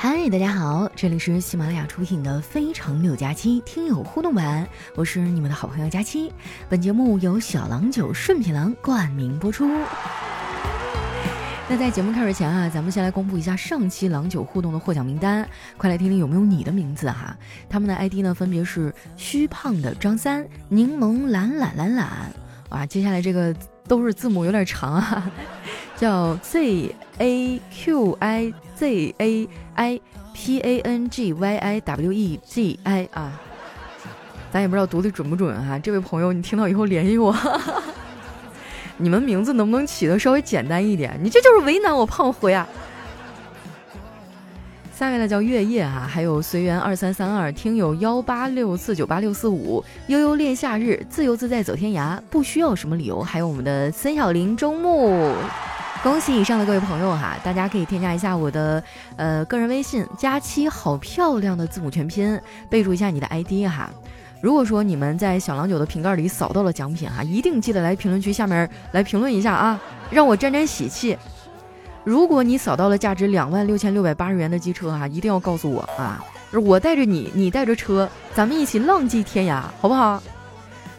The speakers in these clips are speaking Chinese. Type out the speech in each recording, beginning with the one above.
嗨，大家好，这里是喜马拉雅出品的《非常六加七》听友互动版，我是你们的好朋友佳期。本节目由小郎酒顺品郎冠名播出。那在节目开始前啊，咱们先来公布一下上期郎酒互动的获奖名单，快来听听有没有你的名字哈。他们的 ID 呢分别是虚胖的张三、柠檬懒懒懒懒。哇，接下来这个都是字母，有点长啊，叫 Z A Q I Z A I P A N G Y I W E G I 啊，咱也不知道读的准不准哈。这位朋友，你听到以后联系我。你们名字能不能起的稍微简单一点？你这就是为难我胖虎呀。下面呢叫月夜哈，还有随缘二三三二，听友幺八六四九八六四五，悠悠恋夏日，自由自在走天涯，不需要什么理由。还有我们的森小林周木，恭喜以上的各位朋友哈，大家可以添加一下我的呃个人微信，佳期好漂亮的字母全拼，备注一下你的 ID 哈。如果说你们在小郎酒的瓶盖里扫到了奖品哈，一定记得来评论区下面来评论一下啊，让我沾沾喜气。如果你扫到了价值两万六千六百八十元的机车哈，一定要告诉我啊！我带着你，你带着车，咱们一起浪迹天涯，好不好？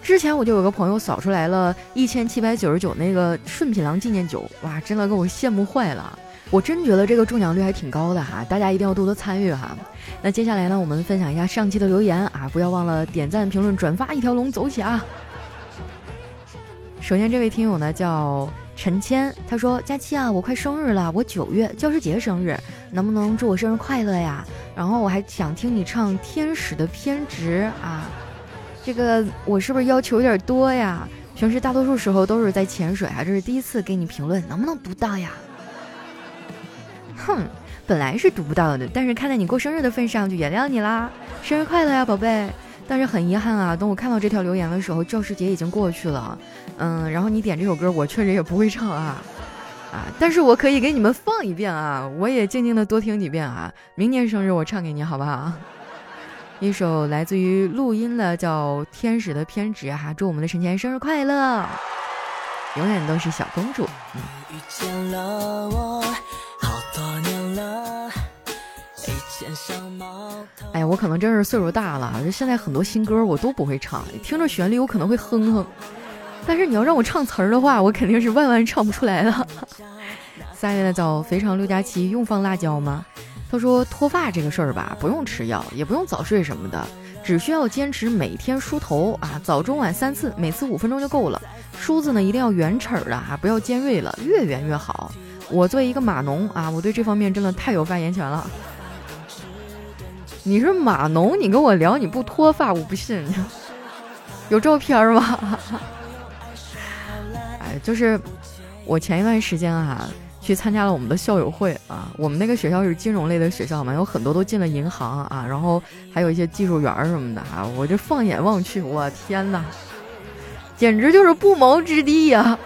之前我就有个朋友扫出来了一千七百九十九那个顺品郎纪念酒，哇，真的给我羡慕坏了！我真觉得这个中奖率还挺高的哈，大家一定要多多参与哈。那接下来呢，我们分享一下上期的留言啊，不要忘了点赞、评论、转发，一条龙走起啊！首先这位听友呢叫。陈谦他说：“佳期啊，我快生日了，我九月教师节生日，能不能祝我生日快乐呀？然后我还想听你唱《天使的偏执》啊，这个我是不是要求有点多呀？平时大多数时候都是在潜水啊，这是第一次给你评论，能不能读到呀？哼，本来是读不到的，但是看在你过生日的份上，就原谅你啦，生日快乐呀，宝贝。”但是很遗憾啊，等我看到这条留言的时候，教师节已经过去了。嗯，然后你点这首歌，我确实也不会唱啊，啊，但是我可以给你们放一遍啊，我也静静的多听几遍啊。明年生日我唱给你，好不好？一首来自于录音的叫《天使的偏执》哈，祝我们的陈前生日快乐，永远都是小公主。哎呀，我可能真是岁数大了，就现在很多新歌我都不会唱，听着旋律我可能会哼哼，但是你要让我唱词儿的话，我肯定是万万唱不出来了。三月的早肥肠六加七用放辣椒吗？他说脱发这个事儿吧，不用吃药，也不用早睡什么的，只需要坚持每天梳头啊，早中晚三次，每次五分钟就够了。梳子呢一定要圆齿儿的哈，不要尖锐了，越圆越好。我作为一个码农啊，我对这方面真的太有发言权了。你是码农，你跟我聊你不脱发，我不信。有照片吗？哎，就是我前一段时间啊，去参加了我们的校友会啊。我们那个学校是金融类的学校嘛，有很多都进了银行啊，然后还有一些技术员什么的啊。我就放眼望去，我天哪，简直就是不毛之地呀！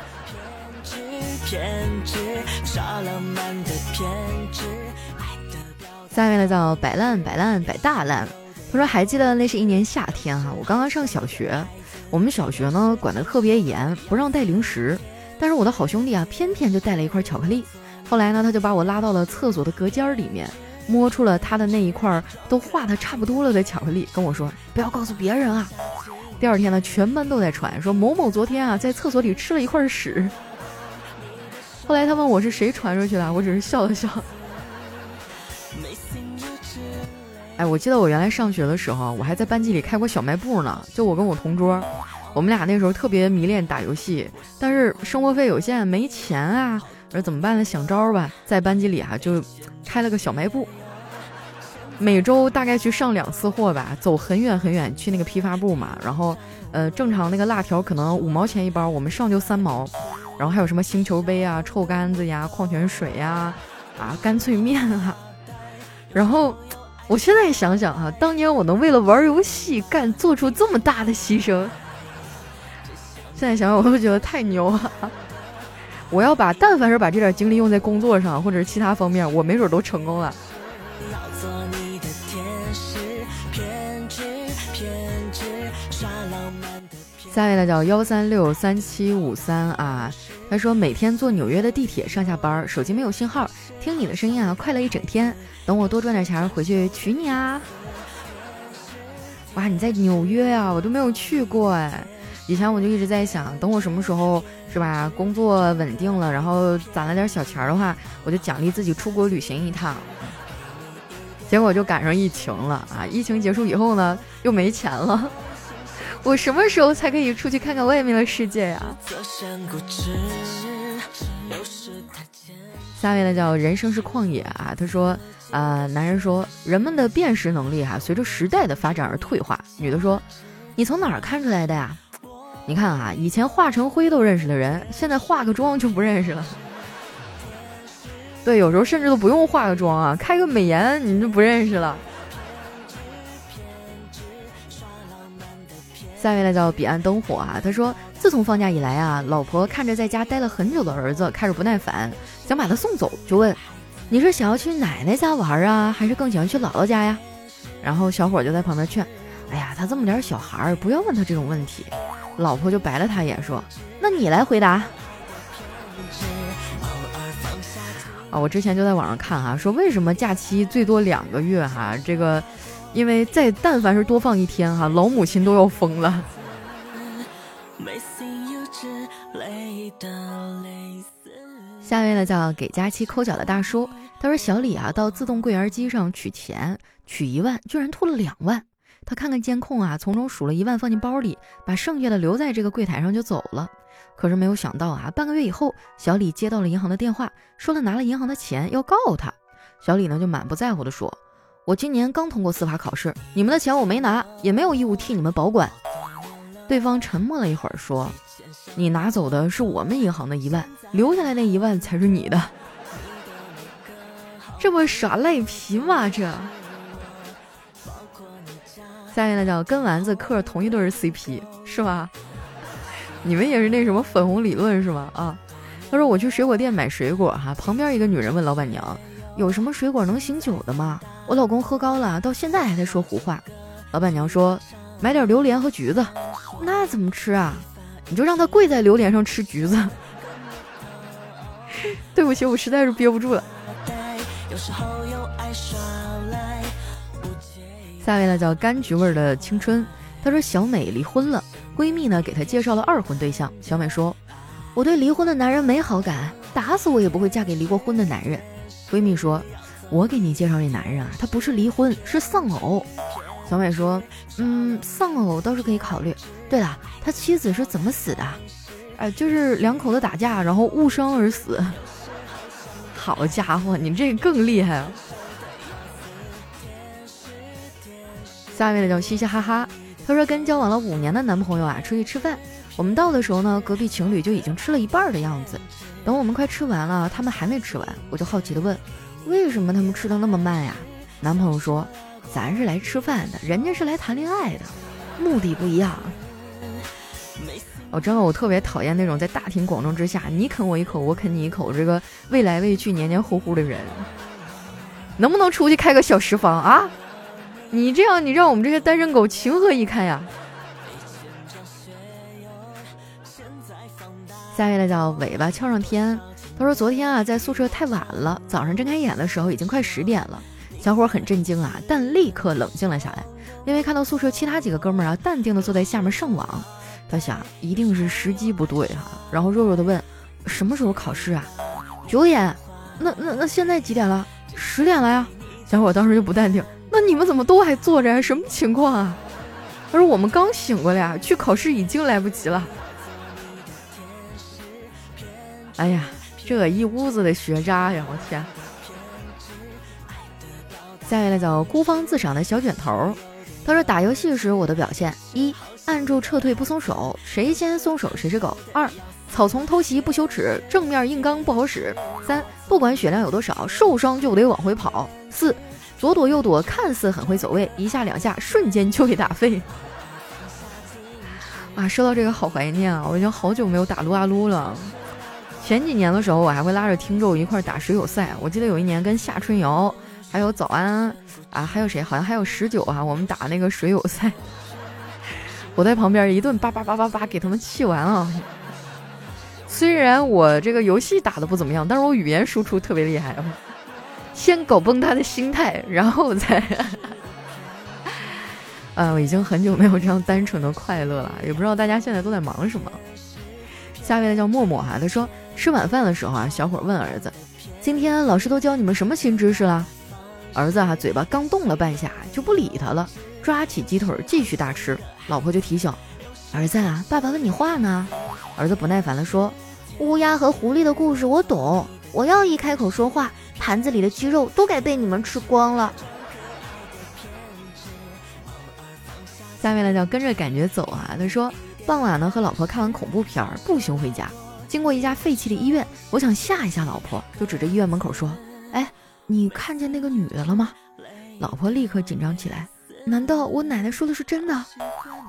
下面呢叫摆烂摆烂摆大烂。他说还记得那是一年夏天哈，我刚刚上小学，我们小学呢管得特别严，不让带零食。但是我的好兄弟啊，偏偏就带了一块巧克力。后来呢，他就把我拉到了厕所的隔间里面，摸出了他的那一块都化的差不多了的巧克力，跟我说不要告诉别人啊。第二天呢，全班都在传说某某昨天啊在厕所里吃了一块屎。后来他问我是谁传出去的，我只是笑了笑。哎，我记得我原来上学的时候，我还在班级里开过小卖部呢。就我跟我同桌，我们俩那时候特别迷恋打游戏，但是生活费有限，没钱啊。我说怎么办呢？想招吧，在班级里哈就开了个小卖部，每周大概去上两次货吧，走很远很远去那个批发部嘛。然后，呃，正常那个辣条可能五毛钱一包，我们上就三毛。然后还有什么星球杯啊、臭干子呀、矿泉水呀、啊干脆面啊，然后。我现在想想啊，当年我能为了玩游戏干做出这么大的牺牲，现在想想我都觉得太牛了。我要把但凡是把这点精力用在工作上或者是其他方面，我没准都成功了。下一位呢叫幺三六三七五三啊，他说每天坐纽约的地铁上下班，手机没有信号，听你的声音啊，快乐一整天。等我多赚点钱回去娶你啊！哇，你在纽约呀？我都没有去过哎。以前我就一直在想，等我什么时候是吧，工作稳定了，然后攒了点小钱的话，我就奖励自己出国旅行一趟。结果就赶上疫情了啊！疫情结束以后呢，又没钱了。我什么时候才可以出去看看外面的世界呀？下面呢叫人生是旷野啊，他说。啊，男人说人们的辨识能力哈，随着时代的发展而退化。女的说，你从哪儿看出来的呀？你看啊，以前化成灰都认识的人，现在化个妆就不认识了。对，有时候甚至都不用化个妆啊，开个美颜你就不认识了。下一位呢叫彼岸灯火啊，他说自从放假以来啊，老婆看着在家待了很久的儿子开始不耐烦，想把他送走，就问。你是想要去奶奶家玩啊，还是更喜欢去姥姥家呀？然后小伙就在旁边劝：“哎呀，他这么点小孩，不要问他这种问题。”老婆就白了他一眼说：“那你来回答。”啊，我之前就在网上看哈，说为什么假期最多两个月哈？这个，因为再但凡是多放一天哈，老母亲都要疯了。下一位呢叫给佳期抠脚的大叔，他说小李啊到自动柜员机上取钱，取一万居然吐了两万。他看看监控啊，从中数了一万放进包里，把剩下的留在这个柜台上就走了。可是没有想到啊，半个月以后，小李接到了银行的电话，说他拿了银行的钱要告他。小李呢就满不在乎的说：“我今年刚通过司法考试，你们的钱我没拿，也没有义务替你们保管。”对方沉默了一会儿说：“你拿走的是我们银行的一万。”留下来那一万才是你的，这不耍赖皮吗？这，下面呢叫跟丸子嗑同一对 CP 是吧？你们也是那什么粉红理论是吗？啊，他说我去水果店买水果哈，旁边一个女人问老板娘有什么水果能醒酒的吗？我老公喝高了，到现在还在说胡话。老板娘说买点榴莲和橘子，那怎么吃啊？你就让他跪在榴莲上吃橘子。对不起，我实在是憋不住了。下位呢叫柑橘味的青春，她说小美离婚了，闺蜜呢给她介绍了二婚对象。小美说：“我对离婚的男人没好感，打死我也不会嫁给离过婚的男人。”闺蜜说：“我给你介绍这男人啊，他不是离婚，是丧偶。”小美说：“嗯，丧偶倒是可以考虑。对了，他妻子是怎么死的？”哎，就是两口子打架，然后误伤而死。好家伙，你这更厉害啊！下一位呢叫嘻嘻哈哈，他说跟交往了五年的男朋友啊出去吃饭，我们到的时候呢，隔壁情侣就已经吃了一半的样子。等我们快吃完了，他们还没吃完，我就好奇的问，为什么他们吃的那么慢呀？男朋友说，咱是来吃饭的，人家是来谈恋爱的，目的不一样。我真的，我特别讨厌那种在大庭广众之下你啃我一口，我啃你一口，这个未来未去、黏黏糊糊的人，能不能出去开个小食坊啊？你这样，你让我们这些单身狗情何以堪呀？下一位叫尾巴翘上天，他说昨天啊在宿舍太晚了，早上睁开眼的时候已经快十点了。小伙很震惊啊，但立刻冷静了下来，因为看到宿舍其他几个哥们儿啊淡定的坐在下面上网。他想，一定是时机不对哈。然后弱弱的问：“什么时候考试啊？”九点。那那那现在几点了？十点了呀。小伙当时就不淡定：“那你们怎么都还坐着？什么情况啊？”他说：“我们刚醒过来啊，去考试已经来不及了。”哎呀，这一屋子的学渣呀！我天。下面来找孤芳自赏的小卷头。他说：“打游戏时我的表现一。”按住撤退不松手，谁先松手谁是狗。二，草丛偷袭不羞耻，正面硬刚不好使。三，不管血量有多少，受伤就得往回跑。四，左躲右躲，看似很会走位，一下两下瞬间就给打废。啊，说到这个好怀念啊，我已经好久没有打撸啊撸了。前几年的时候，我还会拉着听众一块打水友赛。我记得有一年跟夏春瑶，还有早安啊，还有谁，好像还有十九啊，我们打那个水友赛。我在旁边一顿叭叭叭叭叭给他们气完了。虽然我这个游戏打的不怎么样，但是我语言输出特别厉害。先搞崩他的心态，然后再 呃，我已经很久没有这样单纯的快乐了，也不知道大家现在都在忙什么。下面的叫默默哈，他说吃晚饭的时候啊，小伙问儿子：“今天老师都教你们什么新知识了？”儿子哈嘴巴刚动了半下就不理他了，抓起鸡腿继续大吃。老婆就提醒：“儿子啊，爸爸问你话呢。”儿子不耐烦地说：“乌鸦和狐狸的故事我懂，我要一开口说话，盘子里的鸡肉都该被你们吃光了。”下面呢叫跟着感觉走啊。他说傍晚呢和老婆看完恐怖片儿，步行回家，经过一家废弃的医院，我想吓一吓老婆，就指着医院门口说：“哎，你看见那个女的了吗？”老婆立刻紧张起来。难道我奶奶说的是真的？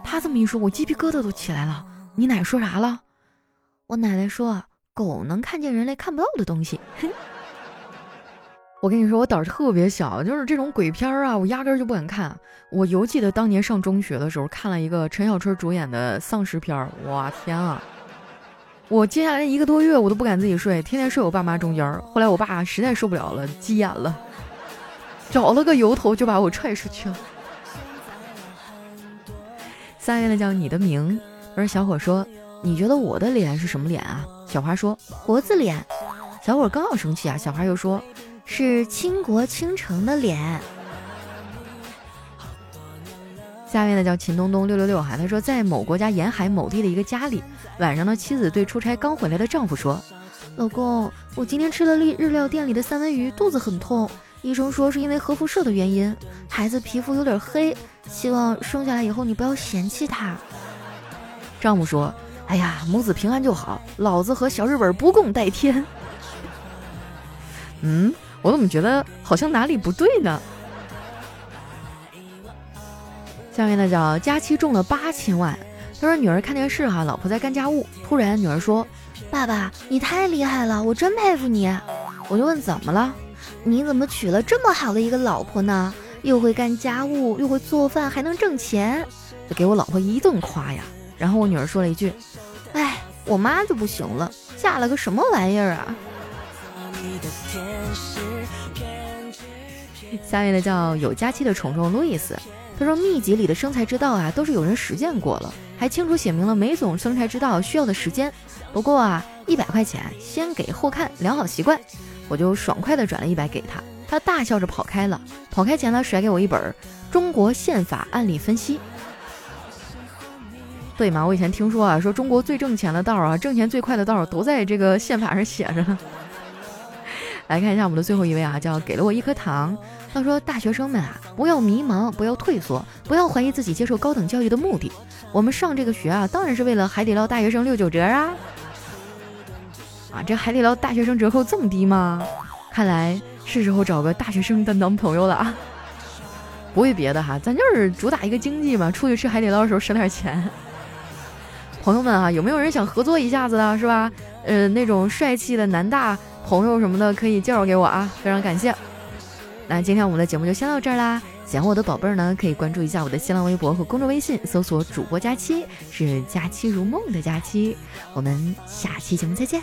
他这么一说，我鸡皮疙瘩都起来了。你奶奶说啥了？我奶奶说，狗能看见人类看不到的东西。哼 我跟你说，我胆儿特别小，就是这种鬼片儿啊，我压根儿就不敢看。我犹记得当年上中学的时候，看了一个陈小春主演的丧尸片儿，哇天啊！我接下来一个多月，我都不敢自己睡，天天睡我爸妈中间儿。后来我爸实在受不了了，急眼了，找了个由头就把我踹出去了。下面的叫你的名，而小伙说：“你觉得我的脸是什么脸啊？”小花说：“国字脸。”小伙刚要生气啊，小花又说：“是倾国倾城的脸。”下面呢叫秦东东六六六哈，他说在某国家沿海某地的一个家里，晚上呢，妻子对出差刚回来的丈夫说：“老公，我今天吃了日日料店里的三文鱼，肚子很痛。”医生说是因为核辐射的原因，孩子皮肤有点黑，希望生下来以后你不要嫌弃他。丈夫说：“哎呀，母子平安就好，老子和小日本不共戴天。”嗯，我怎么觉得好像哪里不对呢？下面呢叫佳期中了八千万，他说女儿看电视哈，老婆在干家务，突然女儿说：“爸爸，你太厉害了，我真佩服你。”我就问怎么了？你怎么娶了这么好的一个老婆呢？又会干家务，又会做饭，还能挣钱，就给我老婆一顿夸呀。然后我女儿说了一句：“哎，我妈就不行了，嫁了个什么玩意儿啊？”下面的叫有佳期的宠宠路易斯，他说秘籍里的生财之道啊，都是有人实践过了，还清楚写明了每种生财之道需要的时间。不过啊，一百块钱先给后看，良好习惯。我就爽快的转了一百给他，他大笑着跑开了。跑开前呢，甩给我一本《中国宪法案例分析》。对嘛？我以前听说啊，说中国最挣钱的道啊，挣钱最快的道都在这个宪法上写着呢。来看一下我们的最后一位啊，叫给了我一颗糖。他说：“大学生们啊，不要迷茫，不要退缩，不要怀疑自己接受高等教育的目的。我们上这个学啊，当然是为了海底捞大学生六九折啊。”啊，这海底捞大学生折扣这么低吗？看来是时候找个大学生当男朋友了啊！不为别的哈，咱就是主打一个经济嘛，出去吃海底捞的时候省点钱。朋友们啊，有没有人想合作一下子的，是吧？呃，那种帅气的男大朋友什么的，可以介绍给我啊，非常感谢。那今天我们的节目就先到这儿啦。喜欢我的宝贝儿呢，可以关注一下我的新浪微博和公众微信，搜索主播佳期，是佳期如梦的佳期。我们下期节目再见。